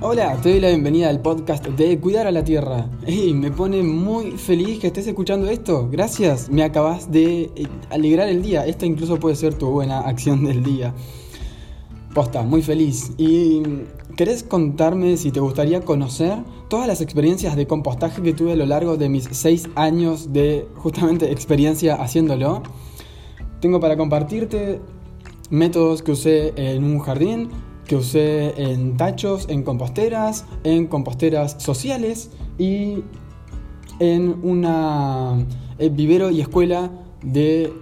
Hola, te doy la bienvenida al podcast de Cuidar a la Tierra. Y me pone muy feliz que estés escuchando esto. Gracias, me acabas de eh, alegrar el día. Esta incluso puede ser tu buena acción del día. Posta, muy feliz. ¿Y querés contarme si te gustaría conocer todas las experiencias de compostaje que tuve a lo largo de mis seis años de justamente experiencia haciéndolo? Tengo para compartirte métodos que usé en un jardín, que usé en tachos, en composteras, en composteras sociales y en una eh, vivero y escuela de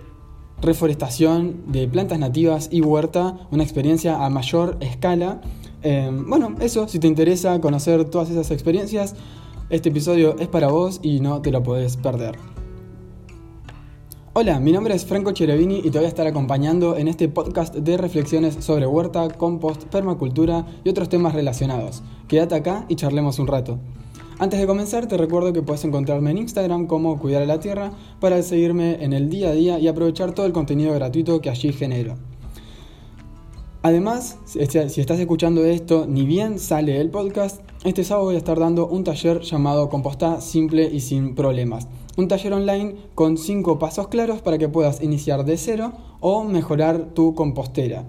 reforestación de plantas nativas y huerta, una experiencia a mayor escala. Em, bueno, eso, si te interesa conocer todas esas experiencias, este episodio es para vos y no te lo podés perder. Hola, mi nombre es Franco Cherevini y te voy a estar acompañando en este podcast de reflexiones sobre huerta, compost, permacultura y otros temas relacionados. Quédate acá y charlemos un rato. Antes de comenzar, te recuerdo que puedes encontrarme en Instagram como Cuidar a la Tierra para seguirme en el día a día y aprovechar todo el contenido gratuito que allí genero. Además, si estás escuchando esto, ni bien sale el podcast, este sábado voy a estar dando un taller llamado Composta simple y sin problemas un taller online con 5 pasos claros para que puedas iniciar de cero o mejorar tu compostera.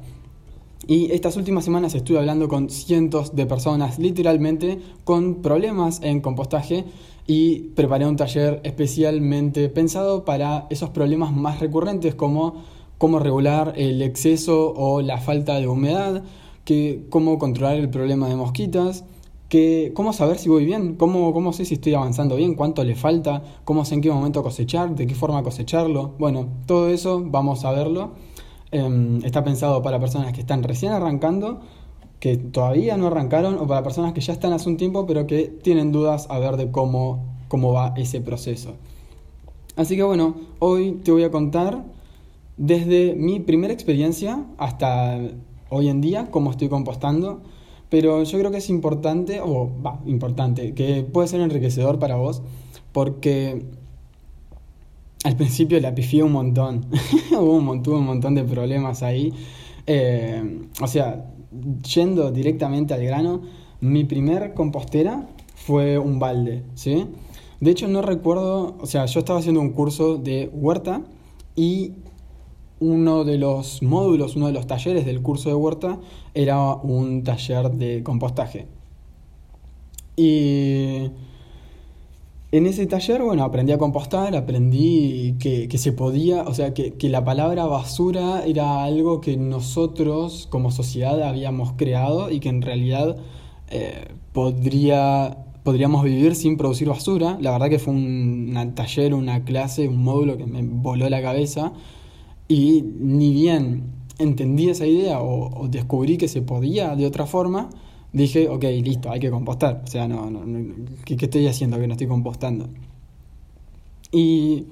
Y estas últimas semanas estuve hablando con cientos de personas, literalmente, con problemas en compostaje y preparé un taller especialmente pensado para esos problemas más recurrentes como cómo regular el exceso o la falta de humedad, que, cómo controlar el problema de mosquitas, cómo saber si voy bien, ¿Cómo, cómo sé si estoy avanzando bien, cuánto le falta, cómo sé en qué momento cosechar, de qué forma cosecharlo. Bueno, todo eso vamos a verlo. Em, está pensado para personas que están recién arrancando, que todavía no arrancaron, o para personas que ya están hace un tiempo, pero que tienen dudas a ver de cómo, cómo va ese proceso. Así que bueno, hoy te voy a contar desde mi primera experiencia hasta hoy en día cómo estoy compostando pero yo creo que es importante, o va, importante, que puede ser enriquecedor para vos, porque al principio la pifié un montón, hubo un montón, un montón de problemas ahí. Eh, o sea, yendo directamente al grano, mi primer compostera fue un balde, ¿sí? De hecho, no recuerdo, o sea, yo estaba haciendo un curso de huerta y uno de los módulos, uno de los talleres del curso de huerta era un taller de compostaje. Y en ese taller, bueno, aprendí a compostar, aprendí que, se podía, o sea, que, la palabra basura era algo que nosotros como sociedad habíamos creado y que en realidad eh, podría, podríamos vivir sin producir basura. La verdad que fue un taller, una clase, un módulo que me voló la cabeza y ni bien entendí esa idea o, descubrí que se podía de otra forma, dije, ok, listo, hay que compostar. O sea, no, no, ¿qué, estoy haciendo que no estoy compostando? Y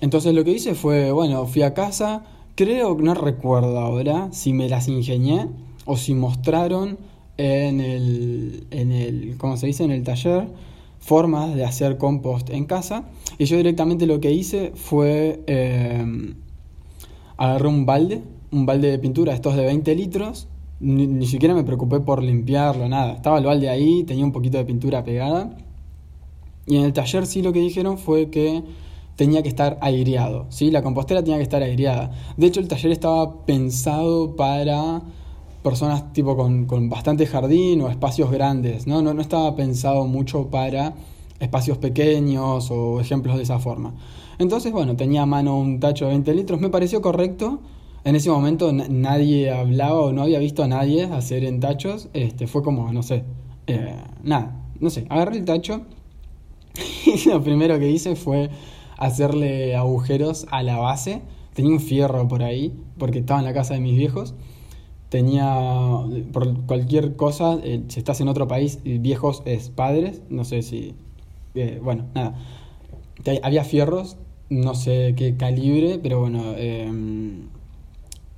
entonces lo que hice fue, bueno, fui a casa, creo no recuerdo ahora si me las ingenié o si mostraron en el, en el, ¿cómo se dice? En el taller formas de hacer compost en casa. Y yo directamente lo que hice fue... Eh, agarré un balde, un balde de pintura, estos de 20 litros, ni, siquiera me preocupé por limpiarlo, nada. Estaba el balde ahí, tenía un poquito de pintura pegada. Y en el taller sí lo que dijeron fue que tenía que estar aireado, ¿sí? La compostera tenía que estar aireada. De hecho, el taller estaba pensado para personas tipo con, con bastante jardín o espacios grandes, ¿no? ¿no? No estaba pensado mucho para espacios pequeños o ejemplos de esa forma. Entonces, bueno, tenía a mano un tacho de 20 litros, me pareció correcto. En ese momento nadie hablaba o no había visto a nadie hacer en tachos. Este, fue como, no sé, eh, nada, no sé, agarré el tacho y lo primero que hice fue hacerle agujeros a la base. Tenía un fierro por ahí, porque estaba en la casa de mis viejos. Tenía, por cualquier cosa, eh, si estás en otro país, viejos es padres, no sé si, eh, bueno, nada. Había fierros no sé qué calibre, pero bueno, em,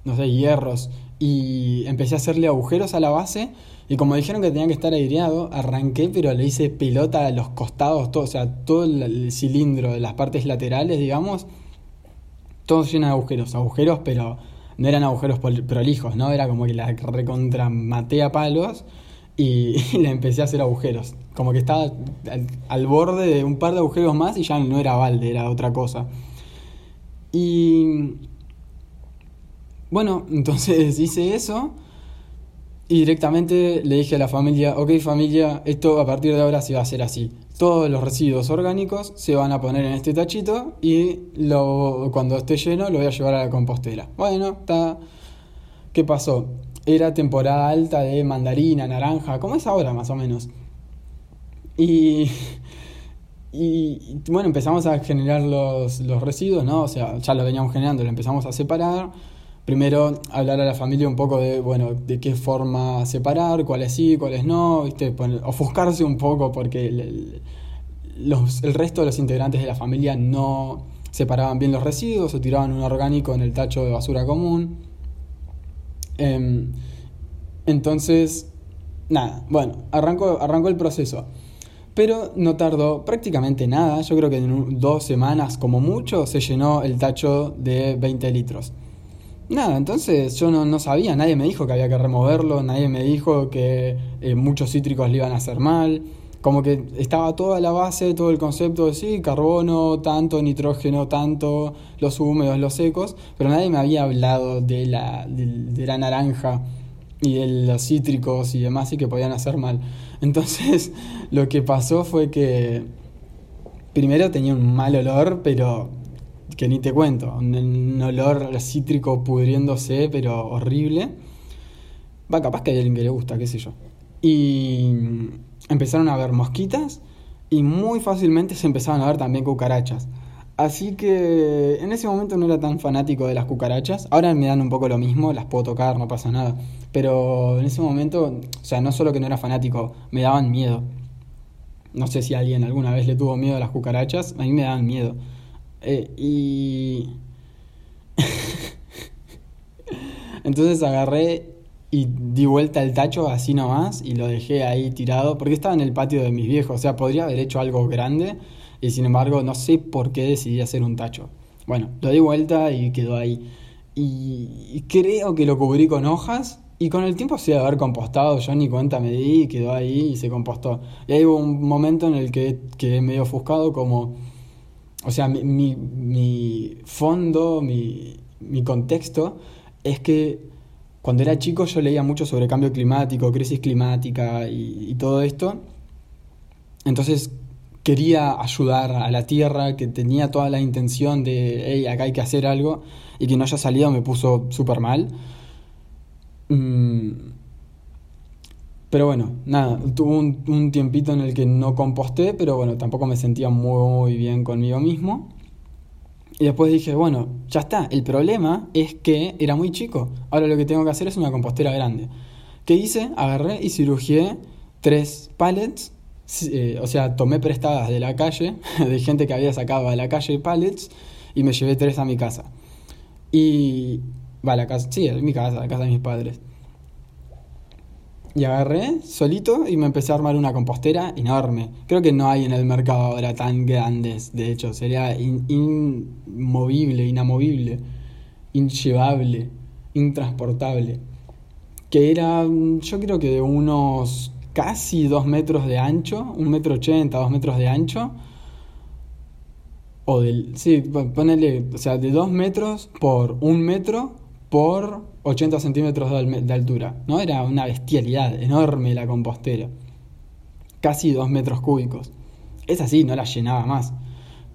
no sé, hierros. Y empecé a hacerle agujeros a la base. Y como dijeron que tenía que estar aireado, arranqué, pero le hice pelota a los costados, todo, o sea, todo el, cilindro de las partes laterales, digamos, todo lleno de agujeros. Agujeros, pero no eran agujeros prolijos, ¿no? Era como que la recontra maté a palos. Y, le empecé a hacer agujeros. Como que estaba al, borde de un par de agujeros más y ya no era balde, era otra cosa. Y bueno, entonces hice eso y directamente le dije a la familia, ok familia, esto a partir de ahora se va a hacer así. Todos los residuos orgánicos se van a poner en este tachito y cuando esté lleno lo voy a llevar a la compostera. Bueno, está... ¿Qué pasó? Era temporada alta de mandarina, naranja, como es ahora más o menos. Y, y bueno, empezamos a generar los, los residuos, ¿no? O sea, ya lo veníamos generando, lo empezamos a separar primero hablar a la familia un poco de, bueno, de qué forma separar, cuáles sí, cuáles no, ¿viste? ofuscarse un poco porque el, los, el resto de los integrantes de la familia no separaban bien los residuos o tiraban un orgánico en el tacho de basura común. Em, entonces, nada, bueno, arrancó, arrancó el proceso. Pero no tardó prácticamente nada, yo creo que en dos semanas como mucho se llenó el tacho de 20 litros. Nada, entonces yo no, sabía, nadie me dijo que había que removerlo, nadie me dijo que eh, muchos cítricos le iban a hacer mal. Como que estaba toda la base, todo el concepto de sí, carbono, tanto, nitrógeno, tanto, los húmedos, los secos, pero nadie me había hablado de la, de, la naranja y de los cítricos y demás y que podían hacer mal. Entonces lo que pasó fue que primero tenía un mal olor, pero que ni te cuento, un, olor cítrico pudriéndose, pero horrible. Va, capaz que hay alguien que le gusta, qué sé yo. Y empezaron a ver mosquitas y muy fácilmente se empezaron a ver también cucarachas. Así que en ese momento no era tan fanático de las cucarachas. Ahora me dan un poco lo mismo, las puedo tocar, no pasa nada. Pero en ese momento, o sea, no solo que no era fanático, me daban miedo. No sé si alguien alguna vez le tuvo miedo a las cucarachas, a mí me daban miedo. Eh, y... Entonces agarré y di vuelta el tacho así nomás y lo dejé ahí tirado porque estaba en el patio de mis viejos. O sea, podría haber hecho algo grande y sin embargo no sé por qué decidí hacer un tacho. Bueno, lo di vuelta y quedó ahí. Y creo que lo cubrí con hojas y con el tiempo se de haber compostado. Yo ni cuenta me di y quedó ahí y se compostó. Y ahí hubo un momento en el que quedé medio ofuscado como o sea, mi, mi, fondo, mi, mi, contexto es que cuando era chico yo leía mucho sobre cambio climático, crisis climática y, todo esto. Entonces quería ayudar a la Tierra, que tenía toda la intención de, hey, acá hay que hacer algo, y que no haya salido me puso súper mal. Mm, pero bueno, nada, tuve un, tiempito en el que no composté, pero bueno, tampoco me sentía muy bien conmigo mismo. Y después dije, bueno, ya está, el problema es que era muy chico. Ahora lo que tengo que hacer es una compostera grande. ¿Qué hice? Agarré y cirugié tres pallets, eh, o sea, tomé prestadas de la calle, de gente que había sacado de la calle pallets, y me llevé tres a mi casa. Y... Va, a la casa, sí, a mi casa, a la casa de mis padres. Y agarré solito y me empecé a armar una compostera enorme. Creo que no hay en el mercado ahora tan grandes, de hecho, sería inmovible, inamovible, inllevable, intransportable. Que era, yo creo que de unos casi dos metros de ancho, un metro ochenta, dos metros de ancho. O del, sí, ponele, o sea, de dos metros por un metro por 80 centímetros de altura. ¿no? Era una bestialidad enorme la compostera. Casi 2 metros cúbicos. Es así, no la llenaba más.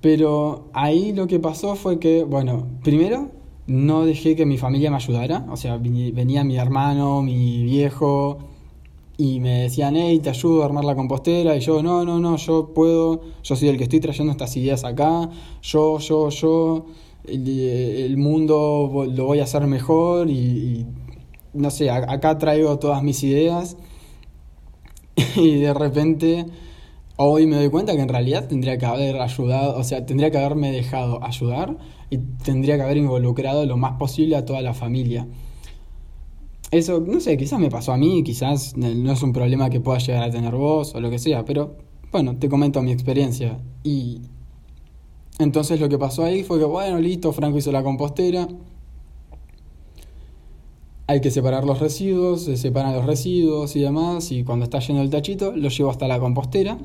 Pero ahí lo que pasó fue que, bueno, primero no dejé que mi familia me ayudara. O sea, venía mi hermano, mi viejo, y me decían, hey, te ayudo a armar la compostera. Y yo, no, no, no, yo puedo, yo soy el que estoy trayendo estas ideas acá. Yo, yo, yo el, mundo lo voy a hacer mejor y, no sé, acá traigo todas mis ideas y de repente hoy me doy cuenta que en realidad tendría que haber ayudado, o sea, tendría que haberme dejado ayudar y tendría que haber involucrado lo más posible a toda la familia. Eso, no sé, quizás me pasó a mí, quizás no es un problema que pueda llegar a tener vos o lo que sea, pero bueno, te comento mi experiencia y, entonces lo que pasó ahí fue que, bueno, listo, Franco hizo la compostera. hay que separar los residuos, se separan los residuos y demás, y cuando está lleno el tachito, lo llevo hasta la compostera.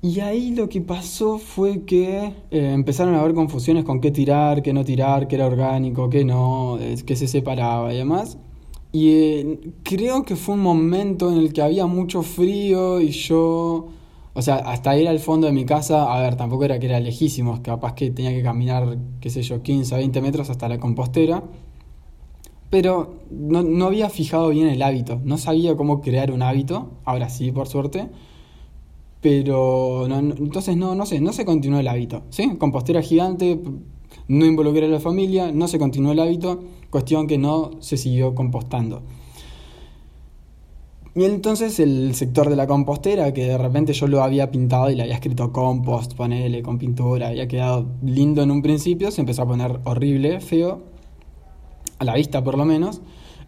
Y ahí lo que pasó fue que eh, empezaron a haber confusiones con qué tirar, qué no tirar, qué era orgánico, qué no, qué se separaba y demás. Y eh, creo que fue un momento en el que había mucho frío y yo, o sea, hasta ir al fondo de mi casa, a ver, tampoco era que era lejísimo, capaz que tenía que caminar, qué sé yo, 15 o 20 metros hasta la compostera. Pero no, no había fijado bien el hábito, no sabía cómo crear un hábito, ahora sí, por suerte. Pero no, entonces no, no sé, no se continuó el hábito. ¿sí? Compostera gigante, no involucré a la familia, no se continuó el hábito, cuestión que no se siguió compostando. Y entonces el sector de la compostera, que de repente yo lo había pintado y le había escrito compost, ponele, con pintura, había quedado lindo en un principio, se empezó a poner horrible, feo, a la vista por lo menos.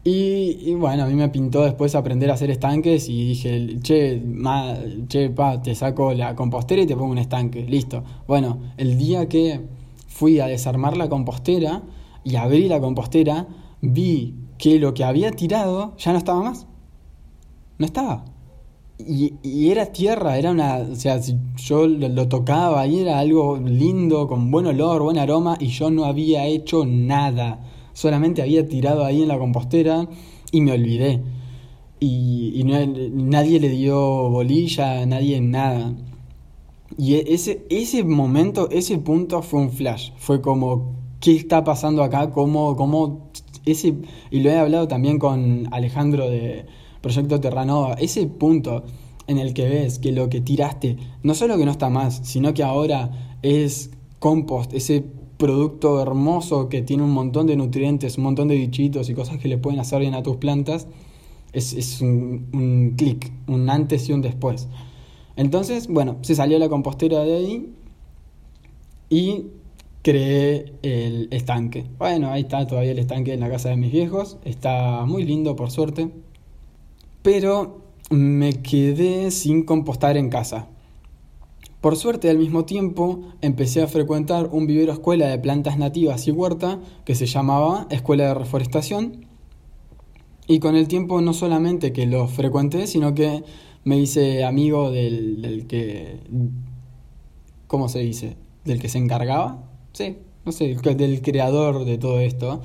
Y, bueno, a mí me pintó después aprender a hacer estanques y dije, che, ma, che, pa, te saco la compostera y te pongo un estanque, listo. Bueno, el día que fui a desarmar la compostera y abrí la compostera, vi que lo que había tirado ya no estaba más. No estaba. Y, y era tierra, era una, o sea, si yo lo, tocaba y era algo lindo, con buen olor, buen aroma, y yo no había hecho nada solamente había tirado ahí en la compostera y me olvidé. Y, nadie le dio bolilla, nadie nada. Y e, ese, ese momento, ese punto fue un flash. Fue como, ¿qué está pasando acá? ¿Cómo, cómo ese, y lo he hablado también con Alejandro de Proyecto Terranova, ese punto en el que ves que lo que tiraste no solo que no está más, sino que ahora es compost, ese producto hermoso que tiene un montón de nutrientes, un montón de bichitos y cosas que le pueden hacer bien a tus plantas, es, un, un clic, un antes y un después. Entonces, bueno, se salió la compostera de ahí y creé el estanque. Bueno, ahí está todavía el estanque en la casa de mis viejos, está muy lindo por suerte, pero me quedé sin compostar en casa. Por suerte, al mismo tiempo, empecé a frecuentar un vivero escuela de plantas nativas y huerta que se llamaba Escuela de Reforestación. Y con el tiempo no solamente que lo frecuenté, sino que me hice amigo del, del que... ¿Cómo se dice? Del que se encargaba. Sí, no sé, del creador de todo esto.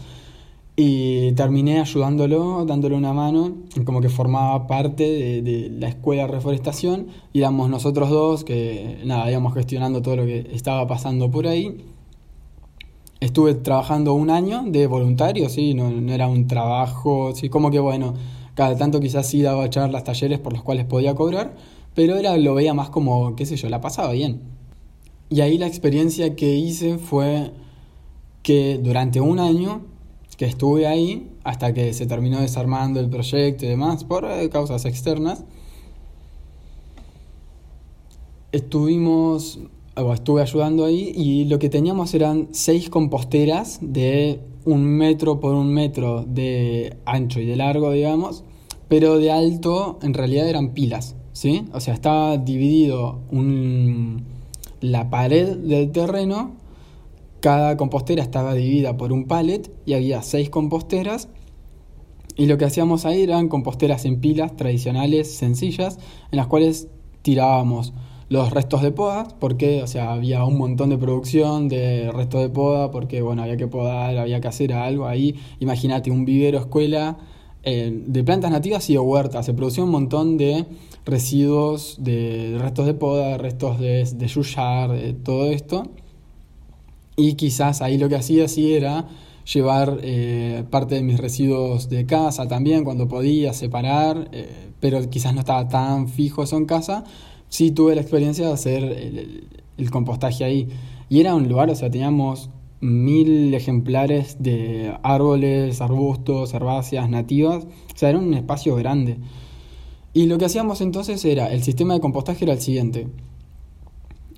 Y terminé ayudándolo, dándole una mano, como que formaba parte de, la escuela de reforestación. Y éramos nosotros dos que, nada, íbamos gestionando todo lo que estaba pasando por ahí. Estuve trabajando un año de voluntario, sí, no, no era un trabajo, sí, como que bueno, cada tanto quizás sí daba charlas, talleres por los cuales podía cobrar, pero era, lo veía más como, qué sé yo, la pasaba bien. Y ahí la experiencia que hice fue que durante un año que estuve ahí hasta que se terminó desarmando el proyecto y demás por eh, causas externas. Estuvimos, o estuve ayudando ahí y lo que teníamos eran seis composteras de un metro por un metro de ancho y de largo, digamos, pero de alto en realidad eran pilas, ¿sí? O sea, estaba dividido un, la pared del terreno cada compostera estaba dividida por un pallet y había seis composteras. Y lo que hacíamos ahí eran composteras en pilas tradicionales, sencillas, en las cuales tirábamos los restos de poda, porque o sea, había un montón de producción de restos de poda, porque bueno, había que podar, había que hacer algo ahí. Imagínate un vivero escuela eh, de plantas nativas y de huertas. Se producía un montón de residuos, de restos de poda, restos de, de yuyar, de todo esto. Y quizás ahí lo que hacía sí era llevar eh, parte de mis residuos de casa también cuando podía separar, eh, pero quizás no estaba tan fijo eso en casa. Sí tuve la experiencia de hacer el, compostaje ahí. Y era un lugar, o sea, teníamos mil ejemplares de árboles, arbustos, herbáceas nativas. O sea, era un espacio grande. Y lo que hacíamos entonces era, el sistema de compostaje era el siguiente.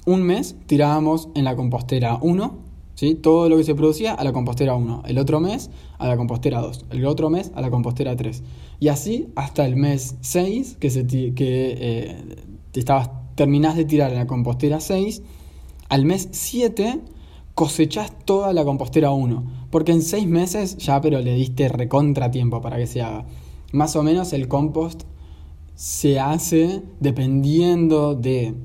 Un mes tirábamos en la compostera 1 ¿sí? Todo lo que se producía a la compostera 1, el otro mes a la compostera 2, el otro mes a la compostera 3. Y así hasta el mes 6, que, se que eh, estabas, terminás de tirar en la compostera 6, al mes 7 cosechás toda la compostera 1. Porque en seis meses ya, pero le diste recontra tiempo para que se haga. Más o menos el compost se hace dependiendo de,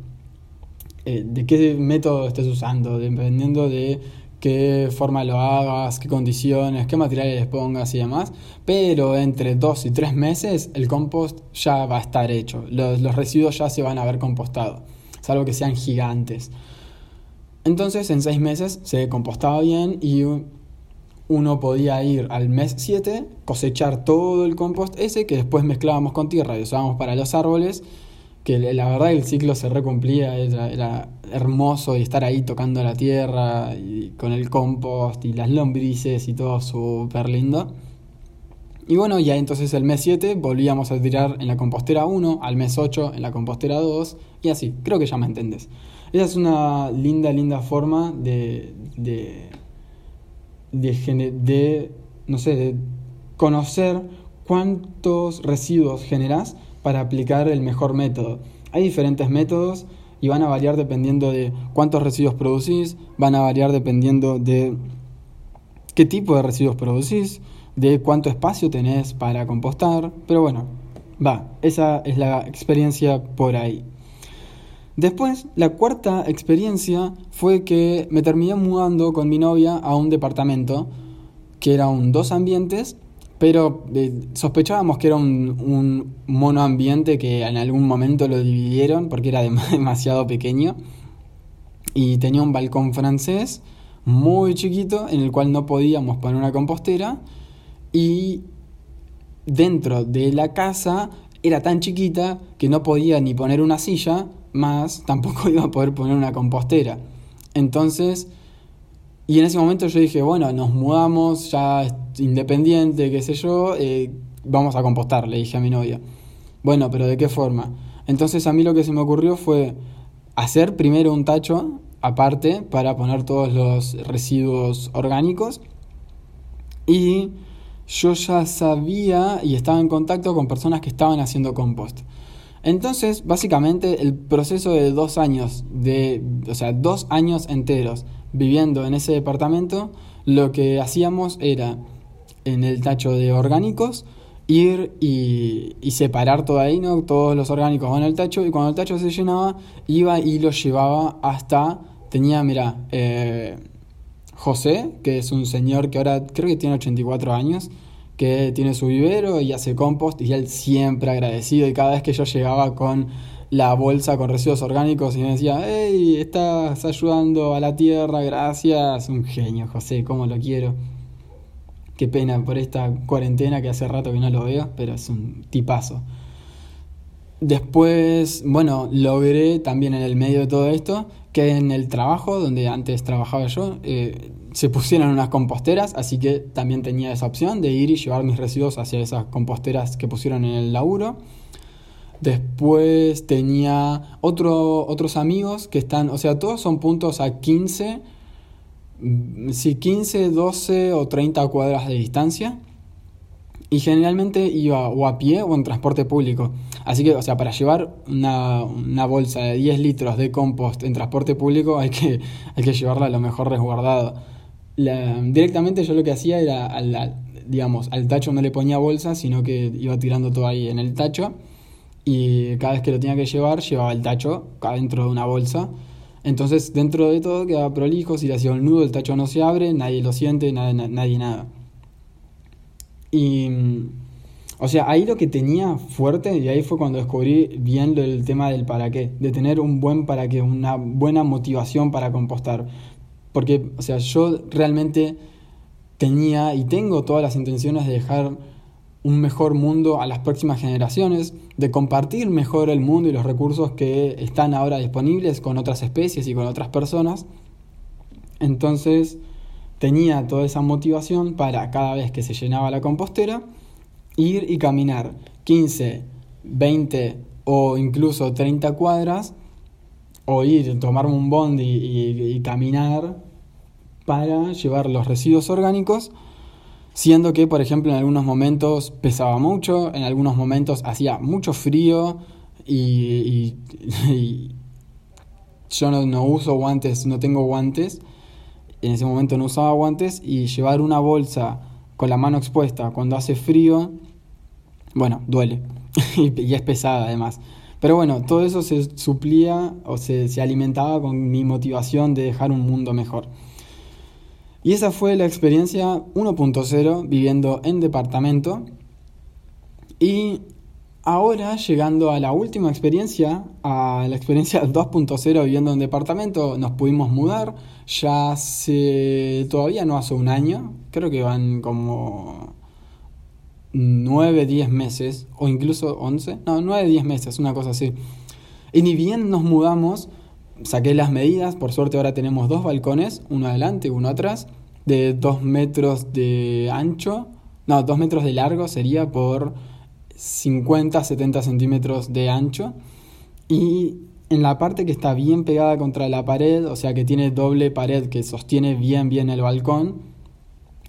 eh, de qué método estés usando, dependiendo de qué forma lo hagas, qué condiciones, qué materiales pongas y demás. Pero entre dos y tres meses el compost ya va a estar hecho. Los, los residuos ya se van a haber compostado, salvo que sean gigantes. Entonces en seis meses se compostaba bien y uno podía ir al mes 7, cosechar todo el compost ese que después mezclábamos con tierra y usábamos para los árboles, que la verdad el ciclo se recumplía, era, era hermoso y estar ahí tocando la tierra y con el compost y las lombrices y todo súper lindo. Y bueno, ya entonces el mes 7 volvíamos a tirar en la compostera 1, al mes 8 en la compostera 2 y así, creo que ya me entendés. Esa es una linda, linda forma de, de, de, no sé, de conocer cuántos residuos generas para aplicar el mejor método. Hay diferentes métodos y van a variar dependiendo de cuántos residuos producís, van a variar dependiendo de qué tipo de residuos producís, de cuánto espacio tenés para compostar, pero bueno, va, esa es la experiencia por ahí. Después, la cuarta experiencia fue que me terminé mudando con mi novia a un departamento que era un dos ambientes, pero eh, sospechábamos que era un, un monoambiente que en algún momento lo dividieron porque era demasiado pequeño y tenía un balcón francés muy chiquito en el cual no podíamos poner una compostera y dentro de la casa era tan chiquita que no podía ni poner una silla más tampoco iba a poder poner una compostera. Entonces, y en ese momento yo dije, bueno, nos mudamos, ya independiente, qué sé yo, eh, vamos a compostar, le dije a mi novia. Bueno, pero ¿de qué forma? Entonces a mí lo que se me ocurrió fue hacer primero un tacho aparte para poner todos los residuos orgánicos y yo ya sabía y estaba en contacto con personas que estaban haciendo compost. Entonces, básicamente, el proceso de dos años, de, o sea, dos años enteros viviendo en ese departamento, lo que hacíamos era, en el tacho de orgánicos, ir y, separar todo ahí, ¿no? Todos los orgánicos van al tacho, y cuando el tacho se llenaba, iba y lo llevaba hasta, tenía, mira, eh, José, que es un señor que ahora creo que tiene 84 años, que tiene su vivero y hace compost y él siempre agradecido y cada vez que yo llegaba con la bolsa con residuos orgánicos y me decía, hey, estás ayudando a la tierra, gracias, un genio José, cómo lo quiero. Qué pena por esta cuarentena que hace rato que no lo veo, pero es un tipazo. Después, bueno, logré también en el medio de todo esto que en el trabajo donde antes trabajaba yo, eh, se pusieron unas composteras, así que también tenía esa opción de ir y llevar mis residuos hacia esas composteras que pusieron en el laburo. Después tenía otro, otros amigos que están, o sea, todos son puntos a 15, sí, 15, 12 o 30 cuadras de distancia. Y generalmente iba o a pie o en transporte público. Así que, o sea, para llevar una, una bolsa de 10 litros de compost en transporte público hay que, hay que llevarla lo mejor resguardado directamente yo lo que hacía era, digamos, al tacho no le ponía bolsa, sino que iba tirando todo ahí en el tacho y cada vez que lo tenía que llevar, llevaba el tacho dentro de una bolsa. Entonces, dentro de todo quedaba prolijo, si le hacía un nudo, el tacho no se abre, nadie lo siente, nadie, nadie nada. Y, o sea, ahí lo que tenía fuerte, y ahí fue cuando descubrí bien el tema del para qué, de tener un buen para qué, una buena motivación para compostar. Porque, o sea, yo realmente tenía y tengo todas las intenciones de dejar un mejor mundo a las próximas generaciones, de compartir mejor el mundo y los recursos que están ahora disponibles con otras especies y con otras personas. Entonces tenía toda esa motivación para cada vez que se llenaba la compostera, ir y caminar 15, 20 o incluso 30 cuadras o ir, tomarme un bond y, caminar para llevar los residuos orgánicos, siendo que, por ejemplo, en algunos momentos pesaba mucho, en algunos momentos hacía mucho frío y, yo no, no, uso guantes, no tengo guantes en ese momento no usaba guantes y llevar una bolsa con la mano expuesta cuando hace frío, bueno, duele y es pesada además. Pero bueno, todo eso se suplía o se, se alimentaba con mi motivación de dejar un mundo mejor. Y esa fue la experiencia 1.0 viviendo en departamento. Y ahora llegando a la última experiencia, a la experiencia 2.0 viviendo en departamento, nos pudimos mudar. Ya hace, todavía no hace un año, creo que van como 9, 10 meses, o incluso 11, no, 9, 10 meses, una cosa así. Y ni bien nos mudamos, saqué las medidas, por suerte ahora tenemos dos balcones, uno adelante y uno atrás, de 2 metros de ancho, no, 2 metros de largo sería por 50, 70 centímetros de ancho. Y en la parte que está bien pegada contra la pared, o sea que tiene doble pared que sostiene bien, bien el balcón,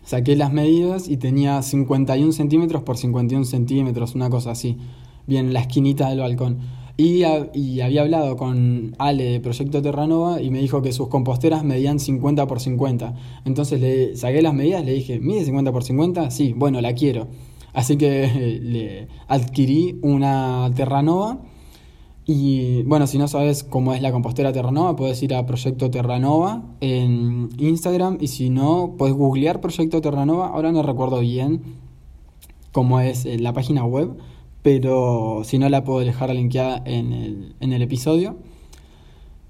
saqué las medidas y tenía 51 centímetros por 51 centímetros, una cosa así, bien la esquinita del balcón. Y, había hablado con Ale de Proyecto Terranova y me dijo que sus composteras medían 50 por 50. Entonces le saqué las medidas, le dije, ¿mide 50 por 50? Sí, bueno, la quiero. Así que le adquirí una Terranova. Y bueno, si no sabes cómo es la compostera Terranova, puedes ir a Proyecto Terranova en Instagram. Y si no, puedes googlear Proyecto Terranova. Ahora no recuerdo bien cómo es la página web pero si no la puedo dejar linkeada en el, en el episodio.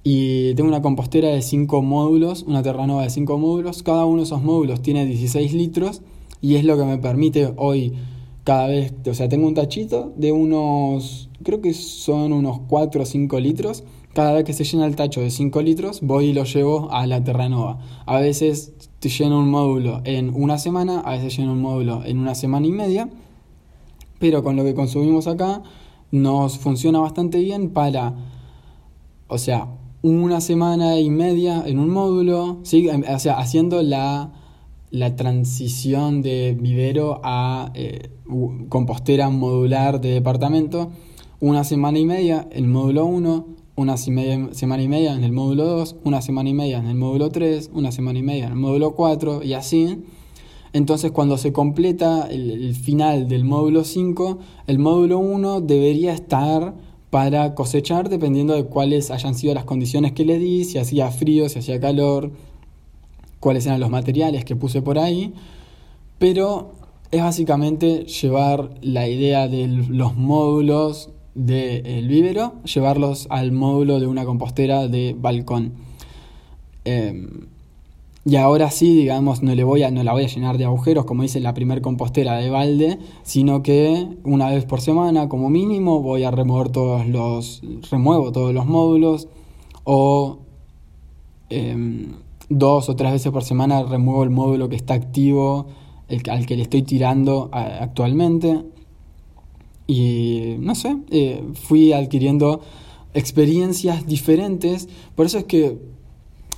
Y tengo una compostera de 5 módulos, una Terranova de 5 módulos. Cada uno de esos módulos tiene 16 litros y es lo que me permite hoy cada vez, o sea, tengo un tachito de unos, creo que son unos 4 o 5 litros. Cada vez que se llena el tacho de 5 litros, voy y lo llevo a la Terranova. A veces te lleno un módulo en una semana, a veces lleno un módulo en una semana y media pero con lo que consumimos acá nos funciona bastante bien para, o sea, una semana y media en un módulo, ¿sí? o sea, haciendo la, la transición de vivero a eh, compostera modular de departamento, una semana y media en módulo 1, una semana y media en el módulo 2, una semana y media en el módulo 3, una semana y media en el módulo 4 y así entonces cuando se completa el, final del módulo 5, el módulo 1 debería estar para cosechar dependiendo de cuáles hayan sido las condiciones que le di, si hacía frío, si hacía calor, cuáles eran los materiales que puse por ahí. Pero es básicamente llevar la idea de los módulos del vivero, llevarlos al módulo de una compostera de balcón. Em, y ahora sí, digamos, no, le voy a, no la voy a llenar de agujeros como dice la primer compostera de balde, sino que una vez por semana como mínimo voy a remover todos los, remuevo todos los módulos o em, dos o tres veces por semana remuevo el módulo que está activo, el, al que le estoy tirando actualmente. Y no sé, eh, fui adquiriendo experiencias diferentes, por eso es que...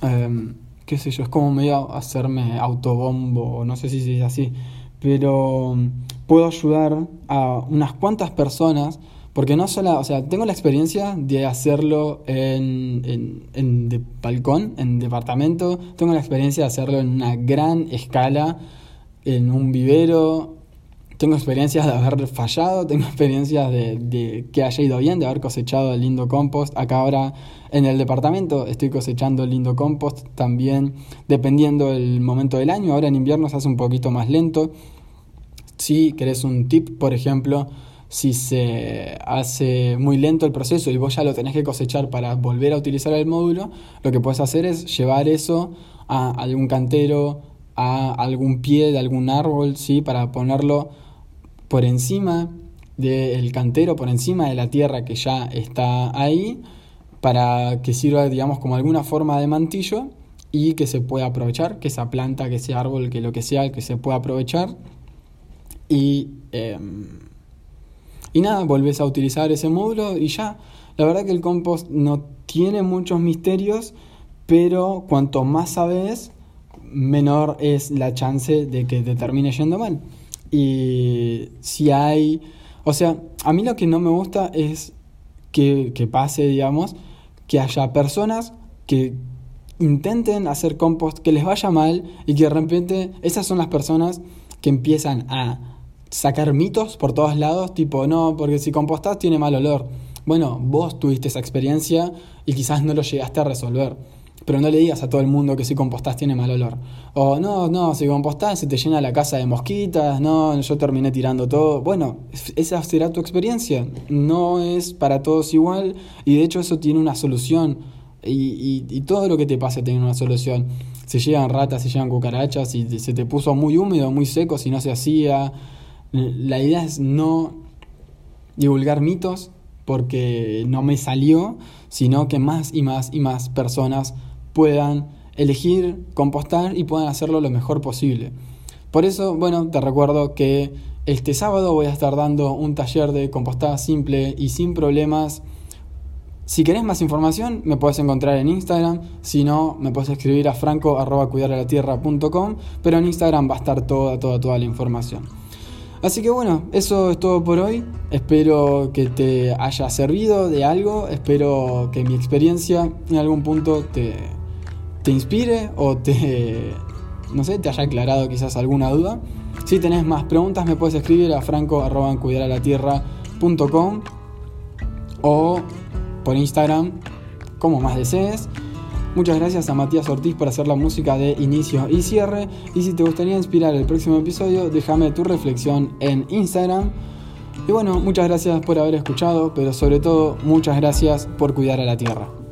Em, qué sé yo, es como medio hacerme autobombo, no sé si es así, pero mm, puedo ayudar a unas cuantas personas, porque no solo, o sea, tengo la experiencia de hacerlo en, en, en balcón, en departamento, tengo la experiencia de hacerlo en una gran escala, en un vivero, tengo experiencias de haber fallado, tengo experiencias de, que haya ido bien, de haber cosechado el lindo compost. Acá ahora en el departamento estoy cosechando el lindo compost también, dependiendo del momento del año. Ahora en invierno se hace un poquito más lento. Si querés un tip, por ejemplo, si se hace muy lento el proceso y vos ya lo tenés que cosechar para volver a utilizar el módulo, lo que puedes hacer es llevar eso a algún cantero, a algún pie de algún árbol, ¿sí? para ponerlo por encima del cantero, por encima de la tierra que ya está ahí, para que sirva, digamos, como alguna forma de mantillo y que se pueda aprovechar, que esa planta, que ese árbol, que lo que sea, que se pueda aprovechar. Y, em, y nada, volvés a utilizar ese módulo y ya. La verdad que el compost no tiene muchos misterios, pero cuanto más sabes, menor es la chance de que te termine yendo mal. Y si hay, o sea, a mí lo que no me gusta es que, pase, digamos, que haya personas que intenten hacer compost, que les vaya mal y que de repente esas son las personas que empiezan a sacar mitos por todos lados, tipo, no, porque si compostás tiene mal olor. Bueno, vos tuviste esa experiencia y quizás no lo llegaste a resolver. Pero no le digas a todo el mundo que si compostás tiene mal olor. O no, no, si compostás se te llena la casa de mosquitas, no, yo terminé tirando todo. Bueno, esa será tu experiencia. No es para todos igual y de hecho eso tiene una solución. Y, y, todo lo que te pase tiene una solución. Si llegan ratas, si llegan cucarachas, si se te puso muy húmedo, muy seco, si no se hacía. La idea es no divulgar mitos porque no me salió, sino que más y más y más personas puedan elegir compostar y puedan hacerlo lo mejor posible. Por eso, bueno, te recuerdo que este sábado voy a estar dando un taller de compostada simple y sin problemas. Si querés más información, me puedes encontrar en Instagram. Si no, me puedes escribir a franco pero en Instagram va a estar toda, toda, toda la información. Así que bueno, eso es todo por hoy. Espero que te haya servido de algo. Espero que mi experiencia en algún punto te, te inspire o te, no sé, te haya aclarado quizás alguna duda. Si tenés más preguntas me puedes escribir a franco.cuidaralaTierra.com o por Instagram, como más desees. Muchas gracias a Matías Ortiz por hacer la música de inicio y cierre. Y si te gustaría inspirar el próximo episodio, déjame tu reflexión en Instagram. Y bueno, muchas gracias por haber escuchado, pero sobre todo muchas gracias por cuidar a la Tierra.